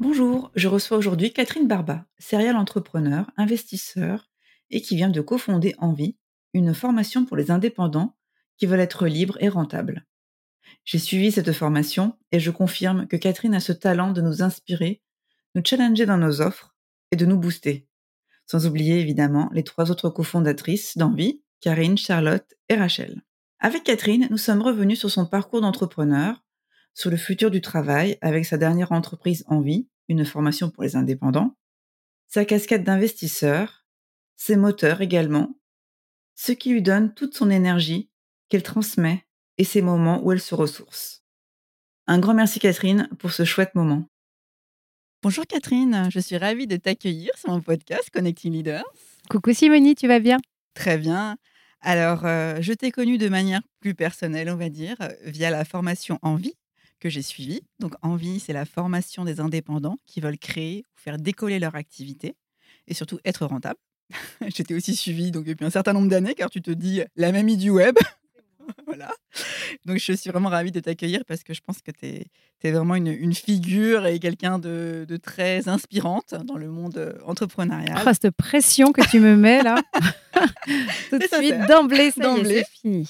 Bonjour, je reçois aujourd'hui Catherine Barba, serial entrepreneur, investisseur et qui vient de cofonder Envie, une formation pour les indépendants qui veulent être libres et rentables. J'ai suivi cette formation et je confirme que Catherine a ce talent de nous inspirer, nous challenger dans nos offres et de nous booster. Sans oublier évidemment les trois autres cofondatrices d'Envie, Karine, Charlotte et Rachel. Avec Catherine, nous sommes revenus sur son parcours d'entrepreneur, sur le futur du travail avec sa dernière entreprise Envie, une formation pour les indépendants, sa casquette d'investisseur, ses moteurs également, ce qui lui donne toute son énergie qu'elle transmet et ces moments où elle se ressource. Un grand merci Catherine pour ce chouette moment. Bonjour Catherine, je suis ravie de t'accueillir sur mon podcast Connecting Leaders. Coucou Simonie, tu vas bien? Très bien. Alors, euh, je t'ai connue de manière plus personnelle, on va dire, via la formation Envie que j'ai suivie. Donc, Envie, c'est la formation des indépendants qui veulent créer ou faire décoller leur activité et surtout être rentable. J'étais aussi suivie donc, depuis un certain nombre d'années, car tu te dis la mamie du web. voilà. Donc, je suis vraiment ravie de t'accueillir parce que je pense que tu es, vraiment une, figure et quelqu'un de, très inspirante dans le monde euh, entrepreneurial. Oh, cette pression que tu me mets là. Tout de suite, d'emblée, c'est fini.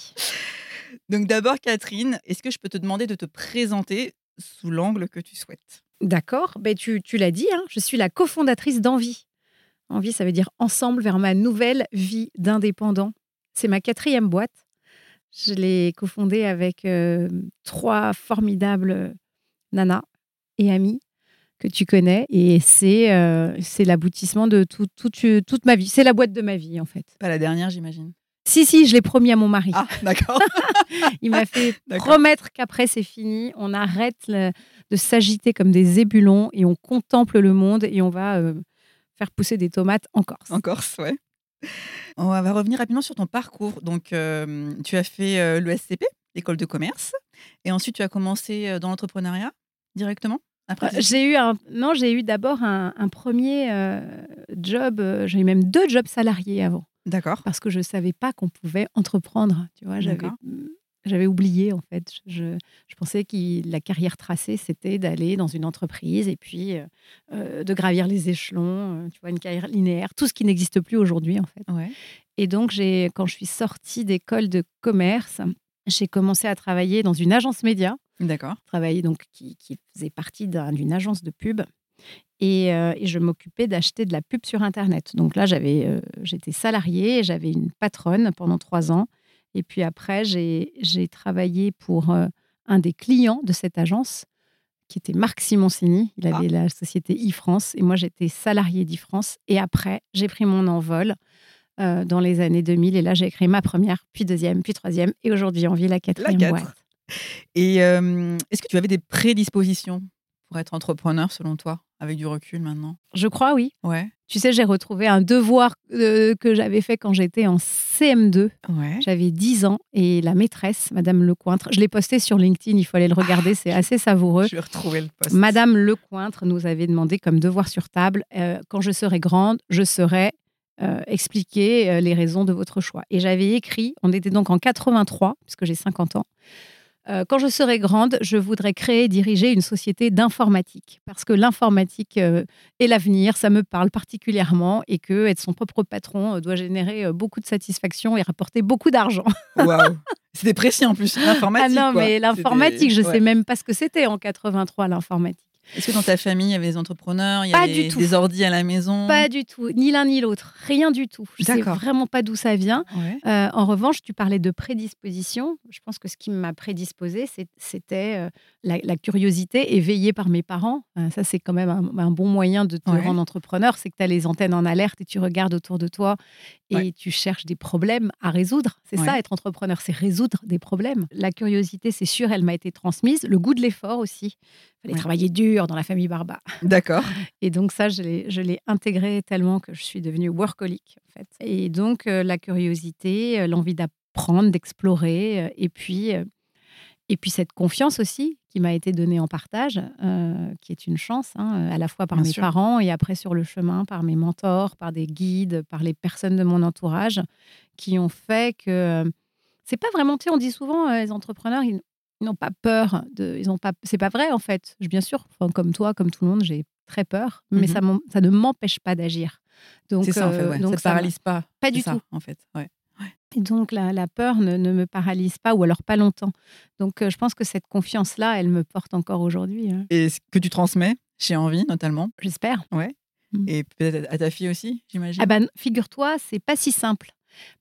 Donc, d'abord, Catherine, est-ce que je peux te demander de te présenter sous l'angle que tu souhaites? D'accord. Ben, tu, tu l'as dit, hein, je suis la cofondatrice d'Envie. Envie, ça veut dire ensemble vers ma nouvelle vie d'indépendant. C'est ma quatrième boîte. Je l'ai cofondée avec euh, trois formidables nanas et amis que tu connais. Et c'est euh, l'aboutissement de tout, toute ma vie. C'est la boîte de ma vie, en fait. Pas la dernière, j'imagine. Si, si, je l'ai promis à mon mari. Ah, d'accord. Il m'a fait promettre qu'après, c'est fini. On arrête de s'agiter comme des ébulons et on contemple le monde et on va euh, faire pousser des tomates en Corse. En Corse, ouais. On va revenir rapidement sur ton parcours. Donc, euh, tu as fait euh, l'ESCP, l'école de commerce, et ensuite tu as commencé dans l'entrepreneuriat directement. Après, j'ai eu un non, j'ai eu d'abord un, premier job. j'ai eu même deux jobs salariés avant. D'accord. Parce que je savais pas qu'on pouvait entreprendre. Tu vois, j'avais j'avais oublié en fait. Je, pensais que la carrière tracée, c'était d'aller dans une entreprise et puis euh, euh, de gravir les échelons, euh, tu vois, une carrière linéaire, tout ce qui n'existe plus aujourd'hui en fait. Et donc, quand je suis sortie d'école de commerce, j'ai commencé à travailler dans une agence média. D'accord. Travailler donc qui, faisait partie d'une agence de pub. Et, et je m'occupais d'acheter de la pub sur Internet. Donc là, j'avais, j'étais salariée, j'avais une patronne pendant trois ans et puis après, j'ai travaillé pour euh, un des clients de cette agence, qui était Marc Simoncini. Il avait ah. la société e-France et moi, j'étais salarié d'e-France. Et après, j'ai pris mon envol euh, dans les années 2000. Et là, j'ai créé ma première, puis deuxième, puis troisième. Et aujourd'hui, on vit la quatrième la boîte. Et euh, est-ce que tu avais des prédispositions? Pour être entrepreneur, selon toi avec du recul maintenant? Je crois, oui. Ouais. Tu sais, j'ai retrouvé un devoir euh, que j'avais fait quand j'étais en CM2. Ouais. J'avais 10 ans et la maîtresse, Madame Lecointre, je l'ai posté sur LinkedIn, il faut aller le regarder, c'est assez savoureux. Je vais retrouver le post. Madame Lecointre nous avait demandé comme devoir sur table, euh, quand je serai grande, je serai euh, expliquer les raisons de votre choix. Et j'avais écrit, on était donc en 83, puisque j'ai 50 ans, euh, quand je serai grande, je voudrais créer et diriger une société d'informatique parce que l'informatique euh, est l'avenir, ça me parle particulièrement et que être son propre patron euh, doit générer beaucoup de satisfaction et rapporter beaucoup d'argent. Waouh C'était précis en plus, l'informatique. Ah non, mais l'informatique, je ne sais même pas ce que c'était en 83, l'informatique. Est-ce que dans ta famille, il y avait des entrepreneurs Il y Pas avait du tout. des ordis à la maison? Pas du tout, ni l'un ni l'autre, rien du tout. Je sais vraiment pas d'où ça vient. Ouais. Euh, en revanche, tu parlais de prédisposition. Je pense que ce qui m'a prédisposé, c'est- c'était euh, la, la curiosité éveillée par mes parents. Euh, ça, c'est quand même un, un bon moyen de te Ouais. rendre entrepreneur. C'est que tu as les antennes en alerte et tu regardes autour de toi et Ouais. tu cherches des problèmes à résoudre. C'est ça, être entrepreneur, c'est résoudre des problèmes. La curiosité, c'est sûr, elle m'a été transmise. Le goût de l'effort aussi. Il fallait travailler dur dans la famille Barba. D'accord. Et donc ça, je l'ai, je l'ai intégré tellement que je suis devenue workaholic, en fait. Et donc, euh, la curiosité, euh, l'envie d'apprendre, d'explorer, euh, et puis, et puis cette confiance aussi qui m'a été donnée en partage, euh, qui est une chance, hein, à la fois par Bien mes sûr. parents et après sur le chemin, par mes mentors, par des guides, par les personnes de mon entourage, qui ont fait que... c'est pas vraiment, tu sais, on dit souvent, euh, les entrepreneurs, ils, ils n'ont pas peur. De, ils ont pas, c'est pas vrai, en fait. Je- Bien sûr, enfin, comme toi, comme tout le monde, j'ai très peur, mais Mhm. ça, ça ne m'empêche pas d'agir. Donc, C'est ça, en fait. euh, Ouais. donc ça paralyse pas. Pas du ça, tout. En fait. Ouais. Et donc, la, la peur ne, ne me paralyse pas, ou alors pas longtemps. Donc, euh, je pense que cette confiance-là, elle me porte encore aujourd'hui. hein. Et ce que tu transmets chez Envie, notamment, J'espère. et peut-être à ta fille aussi, j'imagine? Ah ben, figure-toi, c'est pas si simple.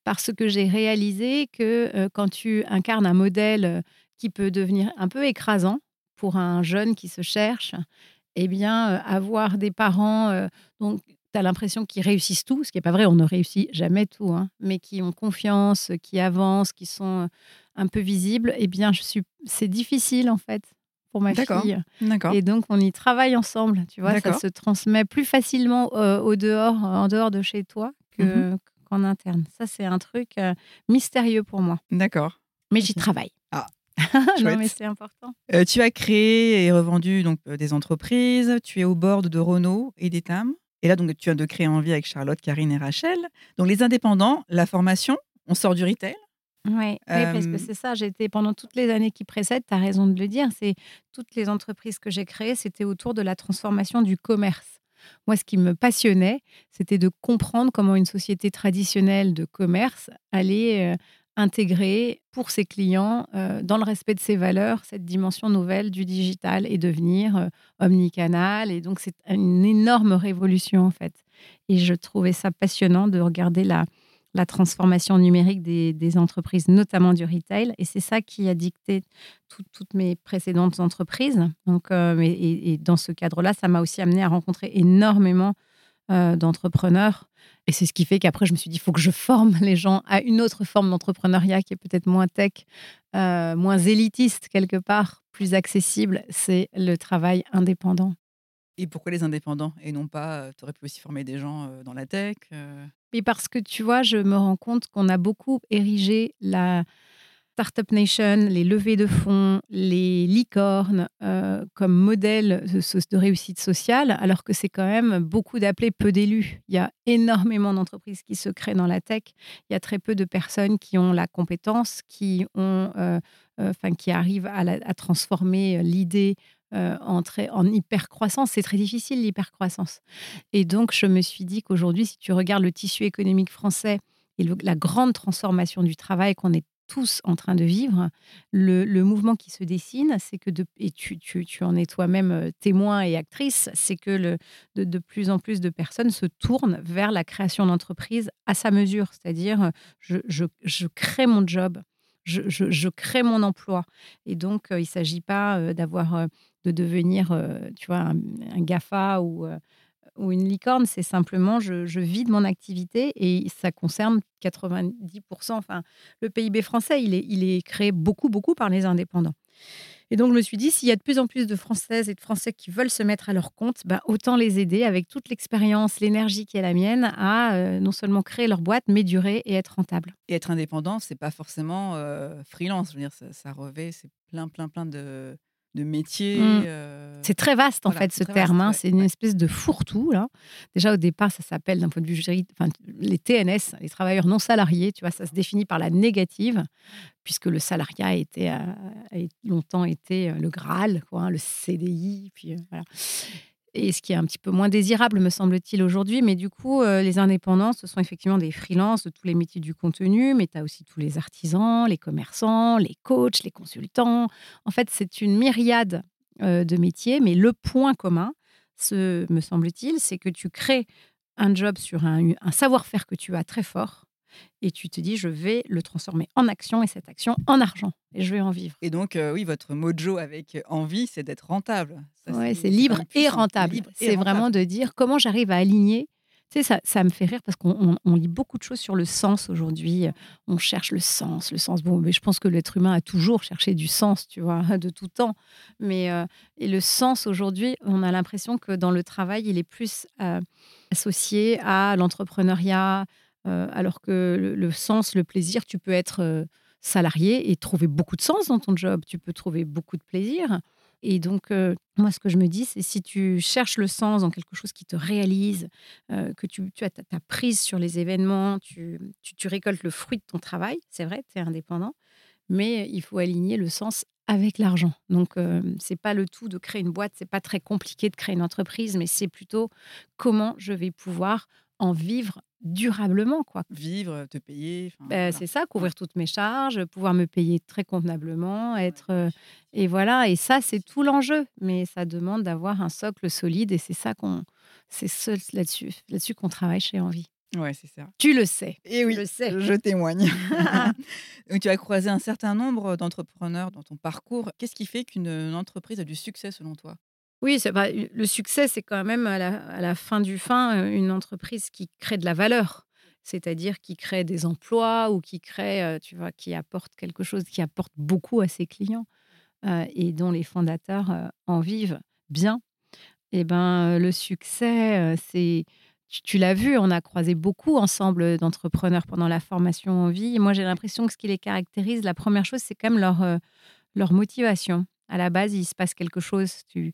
Parce que j'ai réalisé que euh, quand tu incarnes un modèle qui peut devenir un peu écrasant pour un jeune qui se cherche, eh bien, euh, avoir des parents euh, dont tu as l'impression qu'ils réussissent tout, ce qui n'est pas vrai, on ne réussit jamais tout, hein, mais qui ont confiance, qui avancent, qui sont euh, un peu visibles, eh bien, je suis... c'est difficile en fait pour ma fille. D'accord. Et donc, on y travaille ensemble, tu vois, ça se transmet plus facilement euh, au dehors, en dehors de chez toi Mhm. qu'en interne. Ça, c'est un truc euh, mystérieux pour moi. D'accord. Mais j'y travaille. Non, mais c'est important. Euh, tu as créé et revendu donc euh, des entreprises. Tu es au board de Renault et d'Etam. Et là, donc, tu viens de créer Envie avec Charlotte, Karine et Rachel. Donc, les indépendants, la formation, on sort du retail. Oui, parce que Euh, c'est ça. J'étais pendant toutes les années qui précèdent, tu as raison de le dire, c'est toutes les entreprises que j'ai créées, c'était autour de la transformation du commerce. Moi, ce qui me passionnait, c'était de comprendre comment une société traditionnelle de commerce allait euh, intégrer pour ses clients, euh, dans le respect de ses valeurs, cette dimension nouvelle du digital et devenir euh, omnicanal. Et donc, c'est une énorme révolution, en fait. Et je trouvais ça passionnant de regarder la, transformation numérique des, entreprises, notamment du retail. Et c'est ça qui a dicté tout- toutes mes précédentes entreprises. Donc, euh, et dans ce cadre-là, ça m'a aussi amené à rencontrer énormément euh, d'entrepreneurs. Et c'est ce qui fait qu'après, je me suis dit, il faut que je forme les gens à une autre forme d'entrepreneuriat qui est peut-être moins tech, euh, moins élitiste quelque part, plus accessible. C'est le travail indépendant. Et pourquoi les indépendants Et non pas, tu aurais pu aussi former des gens euh, dans la tech euh, Mais parce que tu vois, je me rends compte qu'on a beaucoup érigé la Startup Nation, les levées de fonds, les licornes euh, comme modèle de, réussite sociale, alors que c'est quand même beaucoup d'appelés, peu d'élus. Il y a énormément d'entreprises qui se créent dans la tech. Il y a très peu de personnes qui ont la compétence, qui ont, euh, euh, enfin, qui arrivent à, transformer l'idée en, très- en hyper-croissance. C'est très difficile, l'hyper-croissance. Et donc, je me suis dit qu'aujourd'hui, si tu regardes le tissu économique français et la grande transformation du travail qu'on est tous en train de vivre, le, le mouvement qui se dessine, c'est que, et tu, tu- tu en es toi-même euh, témoin et actrice, c'est que le, de, de plus en plus de personnes se tournent vers la création d'entreprises à sa mesure, c'est-à-dire je, je- je crée mon job, je, je- je crée mon emploi. Et donc, euh, il ne s'agit pas euh, d'avoir, de devenir, tu vois, un, un GAFA ou, ou une licorne, c'est simplement je, je vis de mon activité et ça concerne 90%. Enfin, le PIB français, il est, il est créé beaucoup, beaucoup par les indépendants. Et donc, je me suis dit, s'il y a de plus en plus de Françaises et de Français qui veulent se mettre à leur compte, bah, autant les aider avec toute l'expérience, l'énergie qui est la mienne à euh, non seulement créer leur boîte, mais durer et être rentable. Et être indépendant, c'est pas forcément euh, freelance. Je veux dire, ça, ça revêt, c'est plein, plein, plein de, de métiers. Mm. euh, C'est très vaste, en Voilà, fait, ce terme. hein. ouais, c'est une ouais. espèce de fourre-tout. Là. Déjà, au départ, ça s'appelle, d'un point de vue juridique, enfin, les TNS, les travailleurs non salariés, tu vois, ça se définit par la négative, puisque le salariat a, été, a, a longtemps été euh, le Graal, quoi, hein, le CDI, puis euh, voilà. Et ce qui est un petit peu moins désirable, me semble-t-il, aujourd'hui. Mais du coup, euh, les indépendants, ce sont effectivement des freelances de tous les métiers du contenu, mais tu as aussi tous les artisans, les commerçants, les coachs, les consultants. En fait, c'est une myriade de métier, mais le point commun, ce, me semble-t-il, c'est que tu crées un job sur un, savoir-faire que tu as très fort et tu te dis je vais le transformer en action et cette action en argent et je vais en vivre. Et donc oui, votre mojo avec envie, c'est d'être rentable. Oui, c'est libre et rentable. C'est vraiment de dire comment j'arrive à aligner tu sais, ça, me fait rire parce qu'on lit beaucoup de choses sur le sens aujourd'hui. On cherche le sens, le sens. Bon, mais je pense que l'être humain a toujours cherché du sens, tu vois, de tout temps. Mais euh, et le sens aujourd'hui, on a l'impression que dans le travail, il est plus euh, associé à l'entrepreneuriat, euh, alors que le, sens, le plaisir, tu peux être salarié et trouver beaucoup de sens dans ton job. Tu peux trouver beaucoup de plaisir. Et donc, moi, ce que je me dis, c'est si tu cherches le sens dans quelque chose qui te réalise, que tu, as ta, prise sur les événements, tu, récoltes le fruit de ton travail, c'est vrai, tu es indépendant, mais il faut aligner le sens avec l'argent. Donc, ce c'est pas le tout de créer une boîte, c'est pas très compliqué de créer une entreprise, mais c'est plutôt comment je vais pouvoir en vivre durablement. quoi. Vivre, te payer. Bah, c'est ça, couvrir toutes mes charges, pouvoir me payer très convenablement, être... et voilà, et ça, c'est tout l'enjeu. Mais ça demande d'avoir un socle solide et c'est ça qu'on... C'est là-dessus là qu'on travaille chez Envie. Ouais, c'est ça. Tu le sais. Et oui, je, le sais. je témoigne. tu as croisé un certain nombre d'entrepreneurs dans ton parcours. Qu'est-ce qui fait qu'une entreprise a du succès selon toi? Oui, le succès, c'est quand même à la, fin du fin une entreprise qui crée de la valeur, c'est-à-dire qui crée des emplois ou qui crée, tu vois, qui apporte quelque chose, qui apporte beaucoup à ses clients et dont les fondateurs en vivent bien. Et eh ben, le succès, c'est tu, l'as vu, on a croisé beaucoup ensemble d'entrepreneurs pendant la formation en vie. moi, j'ai l'impression que ce qui les caractérise, la première chose, c'est quand même leur, leur motivation. À la base, il se passe quelque chose. Tu,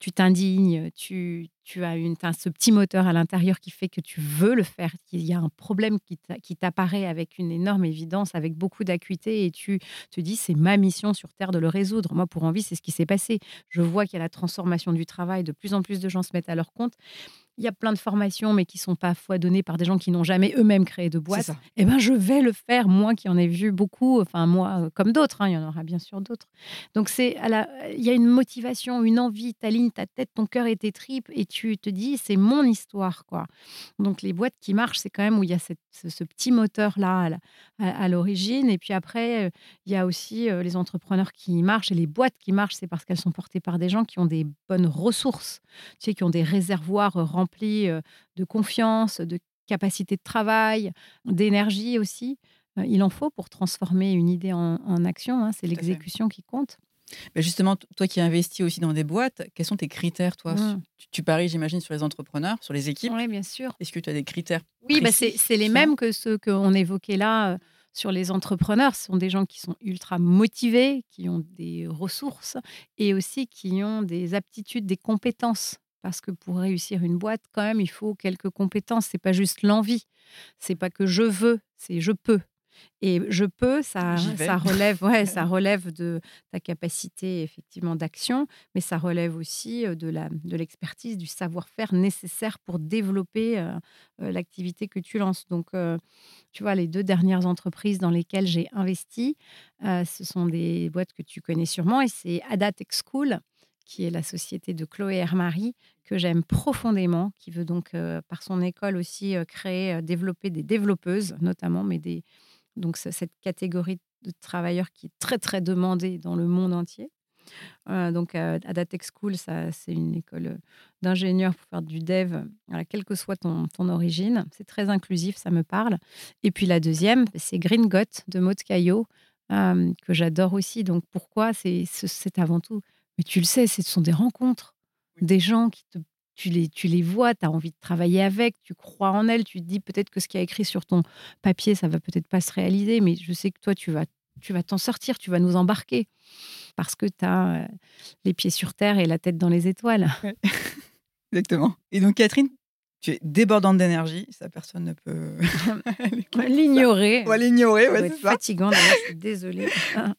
tu t'indignes, tu, as, une, ce petit moteur à l'intérieur qui fait que tu veux le faire, qu'il y a un problème qui t'apparaît avec une énorme évidence, avec beaucoup d'acuité, et tu te dis c'est ma mission sur Terre de le résoudre. Moi, pour envie, c'est ce qui s'est passé. Je vois qu'il y a la transformation du travail, de plus en plus de gens se mettent à leur compte il y a plein de formations, mais qui sont pas fois données par des gens qui n'ont jamais eux-mêmes créé de boîte. Eh ben, je vais le faire, moi qui en ai vu beaucoup, enfin moi euh, comme d'autres, hein, il y en aura bien sûr d'autres. Donc c'est, il y a une motivation, une envie, t'alignes ta tête, ton cœur et tes tripes, et tu te dis c'est mon histoire, quoi. Donc les boîtes qui marchent, c'est quand même où il y a ce, petit moteur là à, l'origine, et puis après euh, il y a aussi euh, les entrepreneurs qui marchent et les boîtes qui marchent, c'est parce qu'elles sont portées par des gens qui ont des bonnes ressources, tu sais, qui ont des réservoirs remplis rempli de confiance, de capacité de travail, d'énergie aussi. Il en faut pour transformer une idée en, action. Hein, c'est l'exécution qui compte. Mais justement, toi qui investis aussi dans des boîtes, quels sont tes critères, toi? Mmh. tu, paries, j'imagine, sur les entrepreneurs, sur les équipes. Oui, bien sûr. Est-ce que tu as des critères Oui, bah c'est les mêmes que ceux qu'on évoquait là sur les entrepreneurs. Ce sont des gens qui sont ultra motivés, qui ont des ressources et aussi qui ont des aptitudes, des compétences parce que pour réussir une boîte, quand même, il faut quelques compétences. C'est pas juste l'envie. C'est pas que je veux, c'est je peux. Et je peux, ça, ça relève, ouais, ça relève de ta capacité effectivement d'action, mais ça relève aussi de la de l'expertise, du savoir-faire nécessaire pour développer l'activité que tu lances. Donc, tu vois, les deux dernières entreprises dans lesquelles j'ai investi, ce sont des boîtes que tu connais sûrement, et c'est Ada Tech School qui est la société de Chloé Hermary, que j'aime profondément, qui veut donc, euh, par son école aussi, euh, créer, euh, développer des développeuses, notamment, mais des, donc cette catégorie de travailleurs qui est très, très demandée dans le monde entier. donc, Adatech School, c'est une école d'ingénieurs pour faire du dev, quelle que soit ton, ton origine. C'est très inclusif, ça me parle. Et puis la deuxième, c'est Green Got de Maud Caillot, que j'adore aussi. Donc, pourquoi? C'est avant tout mais tu le sais, ce sont des rencontres, des gens qui te, tu les, tu les vois, tu as envie de travailler avec, tu crois en elles, tu te dis peut-être que ce qui a écrit sur ton papier, ça va peut-être pas se réaliser, mais je sais que toi, tu vas tu vas t'en sortir, tu vas nous embarquer parce que tu as euh, les pieds sur terre et la tête dans les étoiles. Exactement. Et donc Catherine, tu es débordante d'énergie, ça personne ne peut l'ignorer. On va l'ignorer, ouais, c'est fatigant, je suis désolée.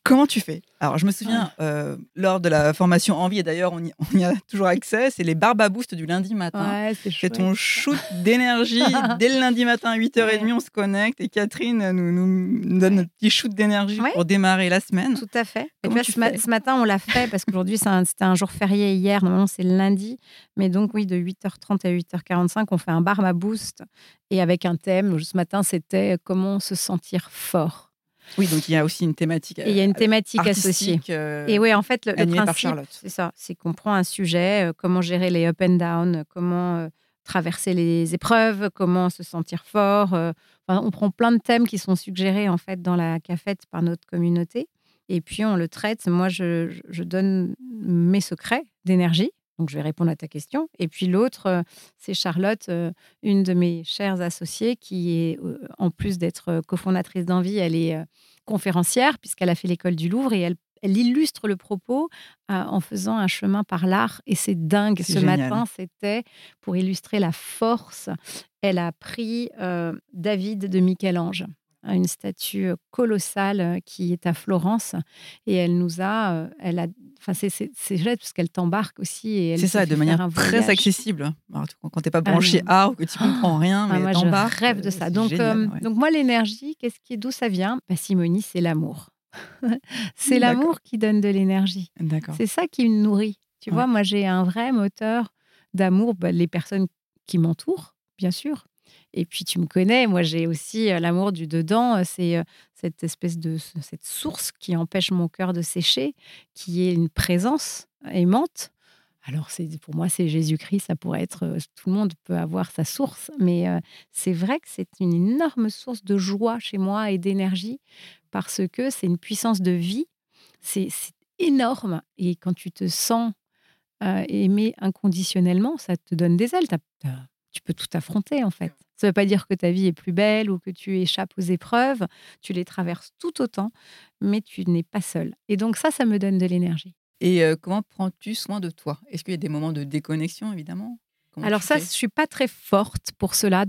Comment tu fais? Alors, je me souviens, euh, lors de la formation Envie, et d'ailleurs, on, y a toujours accès, c'est les Barba Boost du lundi matin. Ouais, c'est ton shoot d'énergie. Dès le lundi matin à 8h30, on se connecte et Catherine nous, nous donne notre petit shoot d'énergie pour démarrer la semaine. Tout à fait. Et vois, ce, ma- fais ce matin, on l'a fait parce qu'aujourd'hui, un- c'était un, jour férié hier. Normalement, c'est le lundi. Mais donc, oui, de 8h30 à 8h45, on fait un Barma Boost. Et avec un thème. Ce matin, c'était comment se sentir fort. Oui, donc il y a aussi une thématique. Et il y a une thématique associée. euh, Et oui, en fait, le, le principe, c'est ça. C'est qu'on prend un sujet, euh, comment gérer les up and down, euh, comment euh, traverser les épreuves, comment se sentir fort. euh, enfin, on prend plein de thèmes qui sont suggérés en fait dans la cafette par notre communauté. Et puis on le traite. Moi, je donne mes secrets d'énergie. Donc, je vais répondre à ta question. Et puis l'autre, euh, c'est Charlotte, euh, une de mes chères associées, qui est, euh, en plus d'être cofondatrice d'Envie, elle est conférencière, puisqu'elle a fait l'école du Louvre et elle, elle illustre le propos en faisant un chemin par l'art. Et c'est dingue. Ce génial. matin, c'était pour illustrer la force. Elle a pris euh, David de Michel-Ange, une statue colossale qui est à Florence. Et elle nous a. elle a Enfin, c'est- c'est c'est chouette parce qu'elle t'embarque aussi. et elle C'est ça, de manière très accessible. Alors, quand tu n'es pas branché non. art ou que tu comprends rien, Ah, mais moi, je t'embarques, rêve de euh, ça. c'est Donc, génial, euh, ouais. donc moi, l'énergie, qu'est-ce qui, d'où ça vient? Bah, Simonie, c'est l'amour. c'est D'accord. l'amour qui donne de l'énergie. C'est ça qui me nourrit. Tu Ouais. vois, moi, j'ai un vrai moteur d'amour, bah, les personnes qui m'entourent, bien sûr. Et puis, tu me connais, moi, j'ai aussi euh, l'amour du dedans. euh, C'est euh, cette espèce de ce- cette source qui empêche mon cœur de sécher, qui est une présence aimante. Alors, c'est pour moi, c'est Jésus-Christ. Ça pourrait être tout le monde peut avoir sa source, mais c'est vrai que c'est une énorme source de joie chez moi et d'énergie parce que c'est une puissance de vie. C'est énorme. Et quand tu te sens aimé inconditionnellement, ça te donne des ailes. Tu peux tout affronter, en fait. Ça ne veut pas dire que ta vie est plus belle ou que tu échappes aux épreuves. Tu les traverses tout autant, mais tu n'es pas seul. Et donc ça, ça me donne de l'énergie. Et euh, comment prends-tu soin de toi? Est-ce qu'il y a des moments de déconnexion, évidemment? Comment Alors ça, fais je suis pas très forte pour cela,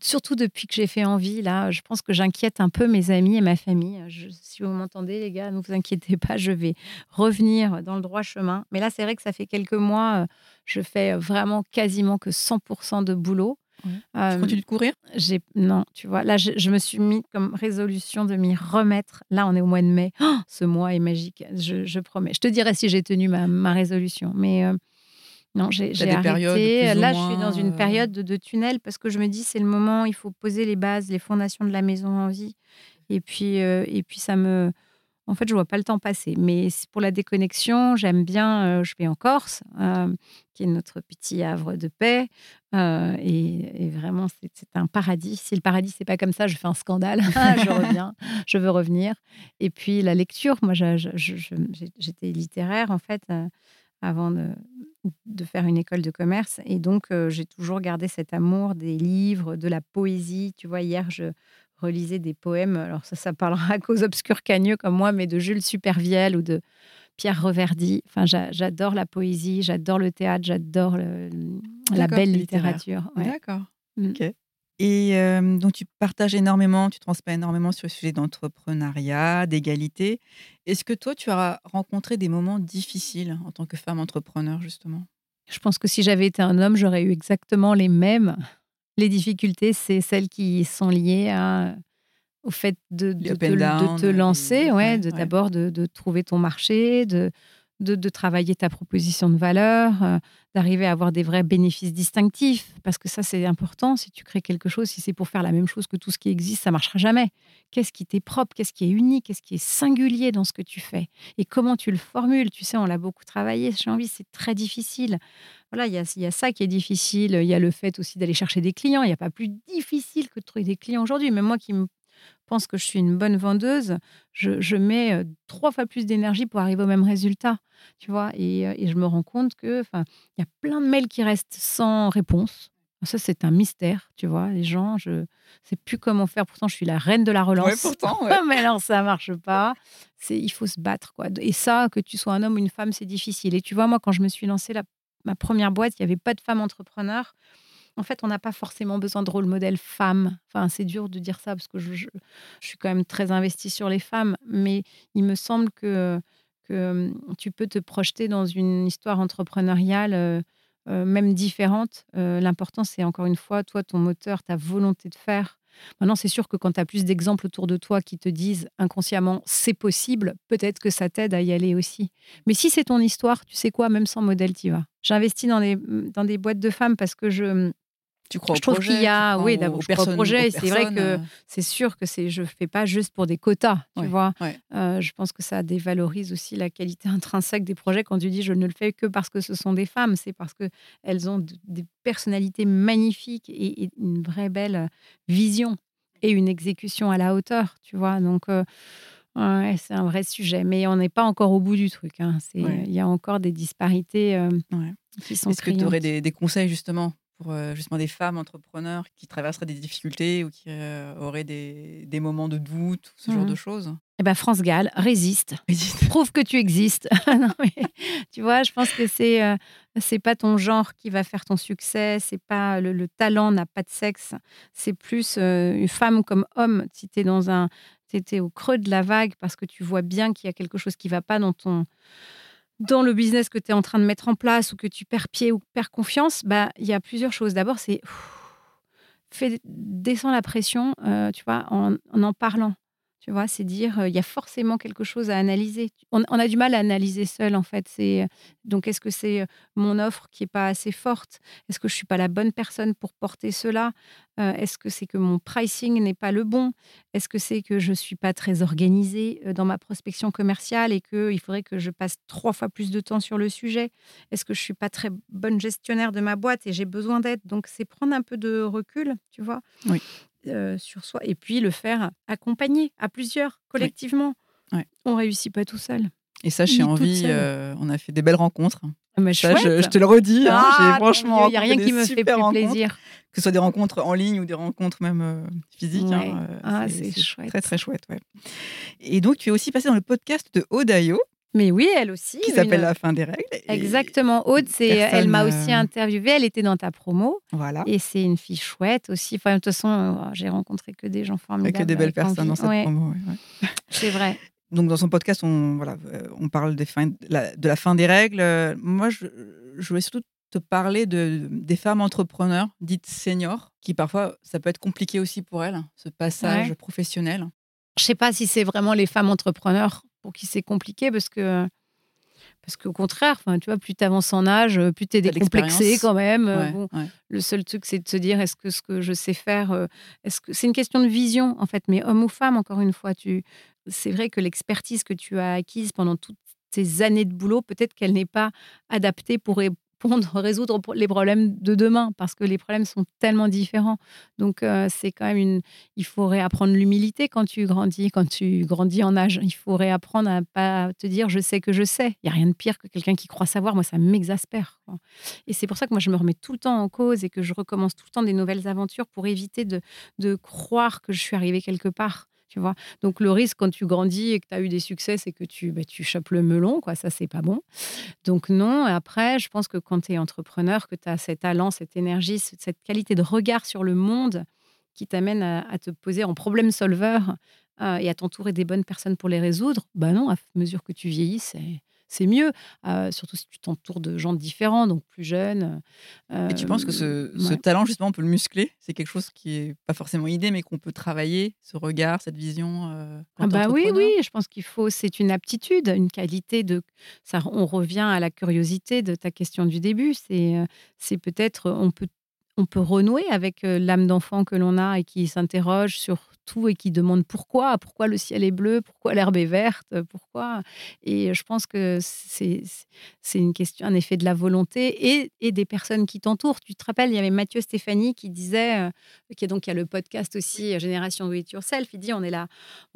surtout depuis que j'ai fait envie. Là, je pense que j'inquiète un peu mes amis et ma famille. Je- si vous m'entendez, les gars, ne vous inquiétez pas, je vais revenir dans le droit chemin. Mais là, c'est vrai que ça fait quelques mois, euh, je fais vraiment quasiment que 100% de boulot. Ouais. Euh, Tu continues de courir? j'ai non, tu vois, là je, je me suis mis comme résolution de m'y remettre. Là, on est au mois de mai. Oh, ce mois est magique, je, je promets. Je te dirai si j'ai tenu ma, ma résolution, mais euh, non, j'ai arrêté. Là, je suis dans une euh, période de, de tunnel parce que je me dis c'est le moment, il faut poser les bases, les fondations de la maison en vie. Et puis euh, et puis ça me en fait, je vois pas le temps passer. Mais pour la déconnexion, j'aime bien. euh, je vais en Corse, euh, qui est notre petit havre de paix. Et, et vraiment, c'est un paradis. Si le paradis, c'est pas comme ça, je fais un scandale. je reviens, je veux revenir. Et puis la lecture, moi, j'étais littéraire en fait avant de, de faire une école de commerce. Et donc, euh, j'ai toujours gardé cet amour des livres, de la poésie. Tu vois, hier, je relisais des poèmes. Alors ça, ça parlera qu'aux obscurs cagneux comme moi, mais de Jules Supervielle ou de Pierre Reverdy. Enfin, j'a- j'adore la poésie, j'adore le théâtre, j'adore la belle littérature. ouais. D'accord. Mm. Ok. Et euh, donc, tu partages énormément, tu transmets énormément sur le sujet d'entrepreneuriat, d'égalité. Est-ce que toi, tu as rencontré des moments difficiles en tant que femme entrepreneur, justement? Je pense que si j'avais été un homme, j'aurais eu exactement les mêmes. Les difficultés, c'est celles qui sont liées à- au fait de, te- de lancer, ouais, ouais, de ouais. d'abord de, de trouver ton marché, de, de, travailler ta proposition de valeur, euh, d'arriver à avoir des vrais bénéfices distinctifs, parce que ça c'est important. Si tu crées quelque chose, si c'est pour faire la même chose que tout ce qui existe, ça marchera jamais. Qu'est-ce qui t'est propre, qu'est-ce qui est unique, qu'est-ce qui est singulier dans ce que tu fais, et comment tu le formules? Tu sais, on l'a beaucoup travaillé. J'ai envie, c'est très difficile voilà, il y y a ça qui est difficile. Il y a le fait aussi d'aller chercher des clients. Il n'y a pas plus difficile que de trouver des clients aujourd'hui. Même moi qui me pense que je suis une bonne vendeuse, je, je mets euh, trois fois plus d'énergie pour arriver au même résultat. Tu vois, et, euh, et je me rends compte que, enfin, il y a plein de mails qui restent sans réponse. Ça, c'est un mystère, tu vois. Les gens, je ne sais plus comment faire. Pourtant, je suis la reine de la relance. Ouais, pourtant, ouais. mais alors, ça marche pas. C'est, il faut se battre, quoi. Et ça, que tu sois un homme ou une femme, c'est difficile. Et tu vois, moi, quand je me suis lancée la ma première boîte, il n'y avait pas de femme entrepreneur. En fait, on n'a pas forcément besoin de rôle modèle femme. Enfin, c'est dur de dire ça parce que je, suis quand même très investie sur les femmes, mais il me semble que que tu peux te projeter dans une histoire entrepreneuriale même différente. L'important, c'est encore une fois, toi, ton moteur, ta volonté de faire. Maintenant, c'est sûr que quand tu as plus d'exemples autour de toi qui te disent inconsciemment c'est possible, peut-être que ça t'aide à y aller aussi. Mais si c'est ton histoire, tu sais quoi, même sans modèle, tu vas. J'investis dans dans des boîtes de femmes parce que je, tu crois je trouve qu'il y a, oui, d'abord, au projet. C'est vrai que c'est sûr que c'est, je fais pas juste pour des quotas, tu vois. Euh, je pense que ça dévalorise aussi la qualité intrinsèque des projets quand tu dis je ne le fais que parce que ce sont des femmes, c'est parce que elles ont des personnalités magnifiques et, une vraie belle vision et une exécution à la hauteur, tu vois. Donc euh, c'est un vrai sujet, mais on n'est pas encore au bout du truc. Hein. Il y a encore des disparités euh, qui sont. Est-ce que tu aurais des, des, conseils justement pour justement des femmes entrepreneurs qui traverseraient des difficultés ou qui euh, auraient des, des, moments de doute, ce genre mmh. de choses? Eh ben France Gall, résiste. Prouve que tu existes. tu vois, je pense que c'est euh, c'est pas ton genre qui va faire ton succès. C'est pas le, talent n'a pas de sexe. C'est plus une femme comme homme. Si tu es dans un, étais au creux de la vague parce que tu vois bien qu'il y a quelque chose qui va pas dans ton dans le business que tu es en train de mettre en place ou que tu perds pied ou perds confiance, bah, il y a plusieurs choses. D'abord, c'est fais descendre la pression, euh, tu vois, en, en, parlant. Tu vois, c'est dire, il y a forcément quelque chose à analyser. On, a du mal à analyser seul, en fait. C'est donc, est-ce que c'est mon offre qui est pas assez forte? Est-ce que je suis pas la bonne personne pour porter cela? Est-ce que c'est que mon pricing n'est pas le bon? Est-ce que c'est que je suis pas très organisée dans ma prospection commerciale et qu'il faudrait que je passe trois fois plus de temps sur le sujet? Est-ce que je suis pas très bonne gestionnaire de ma boîte et j'ai besoin d'aide? Donc, c'est prendre un peu de recul, tu vois? Oui. Euh, sur soi et puis le faire accompagner à plusieurs, collectivement. Ouais. On réussit pas tout seul. Et ça, j'ai envie, euh, on a fait des belles rencontres. Ah, mais ça, je, te le redis. Hein, ah, franchement, il n'y a rien qui me fait plus plaisir. Que ce soit des rencontres en ligne ou des rencontres même euh, physiques. Hein, ah, c'est chouette. Très, très chouette. Ouais. Et donc, tu es aussi passé dans le podcast de Odayo. Mais oui, elle aussi. Qui s'appelle La fin des règles. Exactement. Aude, c'est, elle m'a aussi euh, interviewée. Elle était dans ta promo. Voilà. Et c'est une fille chouette aussi. Enfin, de toute façon, euh, j'ai rencontré que des gens formidables. Et que des belles personnes dans cette promo. C'est vrai. Donc, dans son podcast, on, voilà, euh, on parle des fins, de, la, fin des règles. Moi, je, je voulais surtout te parler de, des femmes entrepreneurs dites seniors, qui parfois, ça peut être compliqué aussi pour elles, ce passage professionnel. Je ne sais pas si c'est vraiment les femmes entrepreneurs pour qui c'est compliqué parce que parce qu'au contraire, enfin, tu vois, plus tu avances en âge, plus tu es décomplexé quand même. Euh, le seul truc, c'est de se dire, est-ce que ce que je sais faire, euh, est-ce que c'est une question de vision en fait, mais homme ou femme, encore une fois, tu, c'est vrai que l'expertise que tu as acquise pendant toutes ces années de boulot, peut-être qu'elle n'est pas adaptée pour résoudre les problèmes de demain parce que les problèmes sont tellement différents. Donc, euh, c'est quand même une. Il faut réapprendre l'humilité quand tu grandis, quand tu grandis en âge. Il faut réapprendre à pas te dire je sais que je sais. Il n'y a rien de pire que quelqu'un qui croit savoir. Moi, ça m'exaspère. Et c'est pour ça que moi, je me remets tout le temps en cause et que je recommence tout le temps des nouvelles aventures pour éviter de, de croire que je suis arrivée quelque part Donc le risque quand tu grandis et que tu as eu des succès, c'est que tu, bah, tu chopes le melon, quoi. Ça, c'est pas bon. Donc non. Après, je pense que quand tu es entrepreneur, que tu as cet talent, cette énergie, cette qualité de regard sur le monde qui t'amène à, te poser en problème solver euh, et à t'entourer des bonnes personnes pour les résoudre, bah non, à mesure que tu vieillis, c'est c'est mieux, euh, surtout si tu t'entoures de gens différents, donc plus jeunes. et tu penses que ce, ce, talent, justement, on peut le muscler? C'est quelque chose qui est pas forcément idée, mais qu'on peut travailler, ce regard, cette vision euh, ah bah Oui, oui, je pense qu'il faut, c'est une aptitude, une qualité de. Ça, on revient à la curiosité de ta question du début. C'est, euh, c'est peut-être, on peut on peut renouer avec l'âme d'enfant que l'on a et qui s'interroge sur et qui demande pourquoi, pourquoi le ciel est bleu, pourquoi l'herbe est verte, pourquoi. Et je pense que c'est une question, un effet de la volonté et, et des personnes qui t'entourent. Tu te rappelles, il y avait Mathieu Stéphanie qui disait, qui est donc il y a le podcast aussi Génération Do It Yourself, il dit on est là,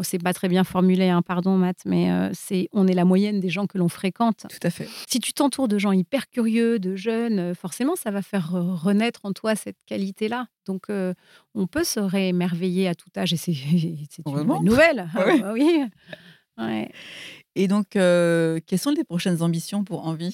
c'est pas très bien formulé, hein, pardon Matt, mais c'est on est la moyenne des gens que l'on fréquente. Tout à fait. Si tu t'entoures de gens hyper curieux, de jeunes, forcément ça va faire renaître en toi cette qualité-là. Donc, on peut se réémerveiller à tout âge et c'est une bonne nouvelle. Ah oui. Et donc, quelles sont les prochaines ambitions pour Envie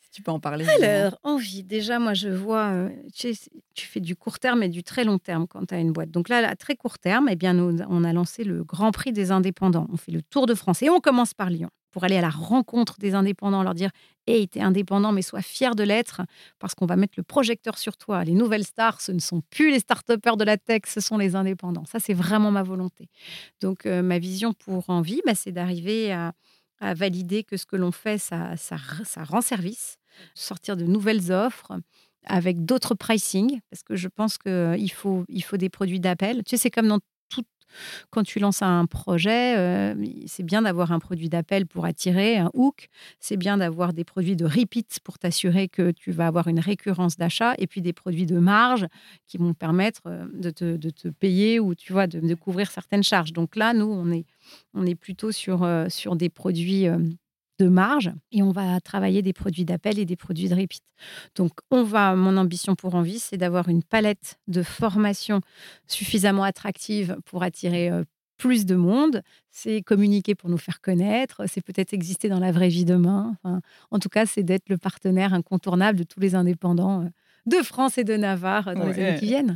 Si tu peux en parler. Alors, Envie, déjà, moi, je vois, tu, fais du court terme et du très long terme quand tu as une boîte. Donc là, à très court terme, eh bien, nous, on a lancé le Grand Prix des indépendants. On fait le Tour de France et on commence par Lyon. Pour aller à la rencontre des indépendants, leur dire Hey, t'es indépendant, mais sois fier de l'être, parce qu'on va mettre le projecteur sur toi. Les nouvelles stars, ce ne sont plus les start de la tech, ce sont les indépendants. Ça, c'est vraiment ma volonté. Donc, euh, ma vision pour Envie, bah, c'est d'arriver à, valider que ce que l'on fait, ça, rend service, sortir de nouvelles offres avec d'autres pricing, parce que je pense qu'il faut, il faut des produits d'appel. Tu sais, c'est comme dans quand tu lances un projet, euh, c'est bien d'avoir un produit d'appel pour attirer un hook. C'est bien d'avoir des produits de repeat pour t'assurer que tu vas avoir une récurrence d'achat et puis des produits de marge qui vont permettre euh, de te, payer ou tu vois, de, couvrir certaines charges. Donc là, nous, on est, plutôt euh, sur des produits de marge et on va travailler des produits d'appel et des produits de repeat. Donc, on va, mon ambition pour Envie, c'est d'avoir une palette de formation suffisamment attractive pour attirer euh, plus de monde. C'est communiquer pour nous faire connaître. C'est peut-être exister dans la vraie vie demain. en tout cas, c'est d'être le partenaire incontournable de tous les indépendants euh, de France et de Navarre dans les années qui viennent.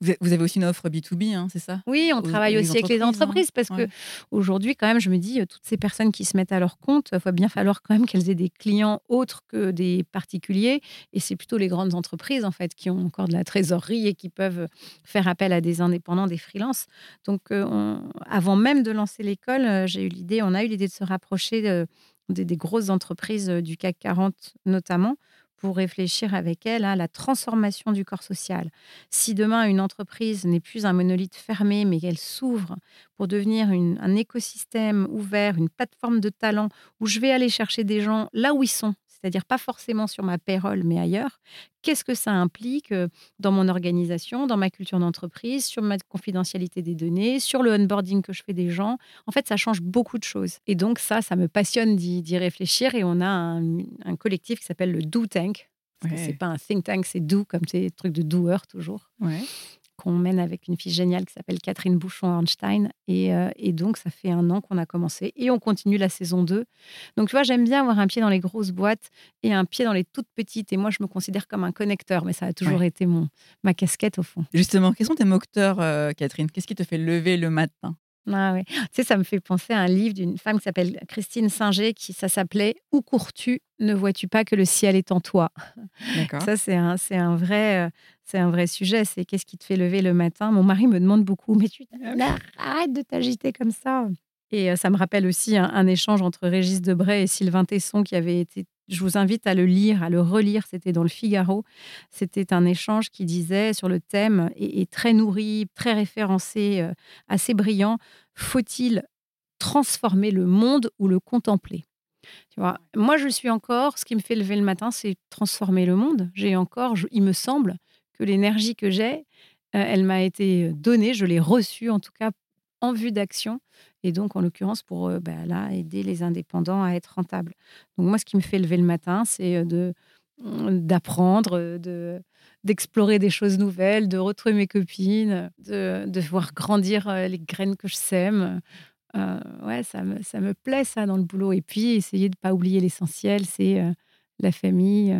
Vous avez aussi une offre B2B, hein, c'est ça? Oui, on travaille aussi avec les entreprises parce qu'aujourd'hui, que aujourd'hui, quand même, je me dis, euh, toutes ces personnes qui se mettent à leur compte, il va bien falloir quand même qu'elles aient des clients autres que des particuliers. Et c'est plutôt les grandes entreprises, en fait, qui ont encore de la trésorerie et qui peuvent faire appel à des indépendants, des freelances. Donc, euh, avant même de lancer l'école, euh, j'ai eu l'idée, on a eu l'idée de se rapprocher des grosses entreprises du CAC 40 notamment pour réfléchir avec elle à la transformation du corps social. Si demain une entreprise n'est plus un monolithe fermé, mais qu'elle s'ouvre pour devenir un écosystème ouvert, une plateforme de talent où je vais aller chercher des gens là où ils sont, c'est-à-dire pas forcément sur ma payroll, mais ailleurs. Qu'est-ce que ça implique dans mon organisation, dans ma culture d'entreprise, sur ma confidentialité des données, sur le onboarding que je fais des gens? En fait, ça change beaucoup de choses. Et donc ça, ça me passionne d'y réfléchir. Et on a un, collectif qui s'appelle le Do Tank. C'est pas un think tank, c'est do comme c'est truc de doer toujours. Ouais qu'on mène avec une fille géniale qui s'appelle Catherine Bouchon-Ornstein. Euh, et, donc, ça fait un an qu'on a commencé et on continue la saison 2. Donc, tu vois, j'aime bien avoir un pied dans les grosses boîtes et un pied dans les toutes petites. Et moi, je me considère comme un connecteur, mais ça a toujours été mon, ma casquette au fond. Justement, quels sont tes moteurs, euh, Catherine? Qu'est-ce qui te fait lever le matin? Ah Tu sais, ça me fait penser à un livre d'une femme qui s'appelle Christine Singer, qui ça s'appelait Où cours-tu? Ne vois-tu pas que le ciel est en toi? Ça, c'est un, c'est un vrai, euh, c'est un vrai sujet. C'est qu'est-ce qui te fait lever le matin? Mon mari me demande beaucoup, mais tu ah arrête de t'agiter comme ça? Et euh, ça me rappelle aussi un, échange entre Régis Debray et Sylvain Tesson qui avait été je vous invite à le lire, à le relire. C'était dans le Figaro. C'était un échange qui disait sur le thème, et, très nourri, très référencé, euh, assez brillant. Faut-il transformer le monde ou le contempler? Tu vois, moi, je suis encore, ce qui me fait lever le matin, c'est transformer le monde. J'ai encore, il me semble, que l'énergie que j'ai, euh, elle m'a été donnée, je l'ai reçue en tout cas en vue d'action et donc en l'occurrence pour bah, là, aider les indépendants à être rentables. Donc moi, ce qui me fait lever le matin, c'est de mmh, d'apprendre, de d'explorer des choses nouvelles, de retrouver mes copines, de, de voir grandir les graines que je sème. ouais, ça me, ça me plaît ça dans le boulot. Et puis essayer de pas oublier l'essentiel, c'est la famille,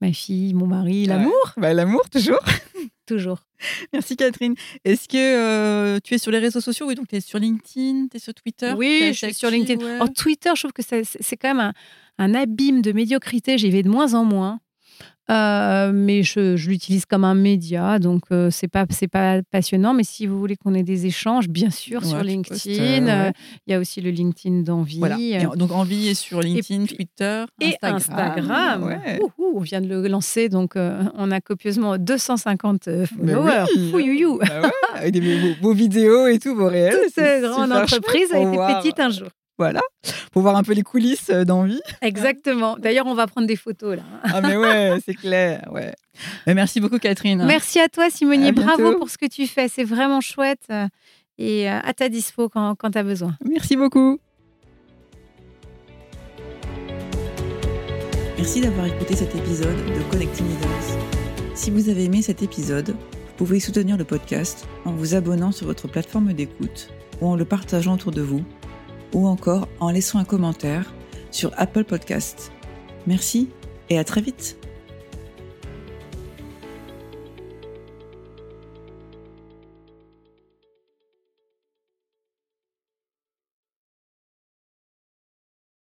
ma fille, mon mari, l'amour. Bah, l'amour toujours. toujours. Merci Catherine. Est-ce que euh, tu es sur les réseaux sociaux? Oui, donc tu es sur LinkedIn, tu es sur Twitter Oui, je suis sur LinkedIn. En Twitter, je trouve que c'est quand même un, un abîme de médiocrité. J'y vais de moins en moins. Euh, mais je, l'utilise comme un média, donc euh, c'est pas c'est pas passionnant. Mais si vous voulez qu'on ait des échanges, bien sûr sur LinkedIn. Euh, il y a aussi le LinkedIn d'Envie. donc Envie est sur LinkedIn, Twitter, et Instagram. on vient de le lancer, donc on a copieusement 250 followers. Oui. Bah avec des, vos, vidéos et tout, vos réels. Toute cette grande entreprise a été petite un jour. Voilà, pour voir un peu les coulisses euh, d'envie. Exactement. D'ailleurs, on va prendre des photos là. Ah mais ouais, c'est clair. Ouais. merci beaucoup Catherine. Merci à toi Simonier. Bravo pour ce que tu fais. C'est vraiment chouette euh, et euh, à ta dispo quand, quand tu as besoin. Merci beaucoup. Merci d'avoir écouté cet épisode de Connecting Leaders. Si vous avez aimé cet épisode, vous pouvez soutenir le podcast en vous abonnant sur votre plateforme d'écoute ou en le partageant autour de vous ou encore en laissant un commentaire sur Apple Podcast. Merci et à très vite